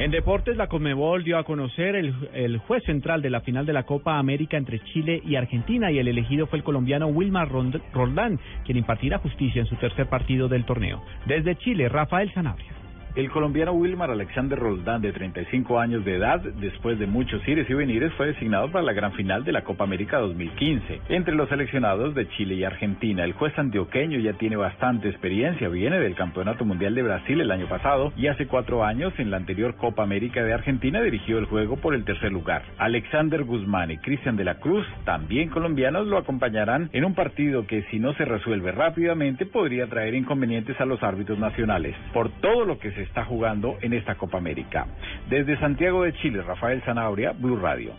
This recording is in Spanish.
En deportes, la Conmebol dio a conocer el, el, juez central de la final de la Copa América entre Chile y Argentina y el elegido fue el colombiano Wilmar Roldán, quien impartirá justicia en su tercer partido del torneo. Desde Chile, Rafael Sanabria. El colombiano Wilmar Alexander Roldán, de 35 años de edad, después de muchos ires y venires, fue designado para la gran final de la Copa América 2015. Entre los seleccionados de Chile y Argentina, el juez antioqueño ya tiene bastante experiencia, viene del Campeonato Mundial de Brasil el año pasado y hace cuatro años, en la anterior Copa América de Argentina, dirigió el juego por el tercer lugar. Alexander Guzmán y Cristian de la Cruz, también colombianos, lo acompañarán en un partido que, si no se resuelve rápidamente, podría traer inconvenientes a los árbitros nacionales. Por todo lo que se está jugando en esta Copa América. Desde Santiago de Chile, Rafael Zanabria, Blue Radio.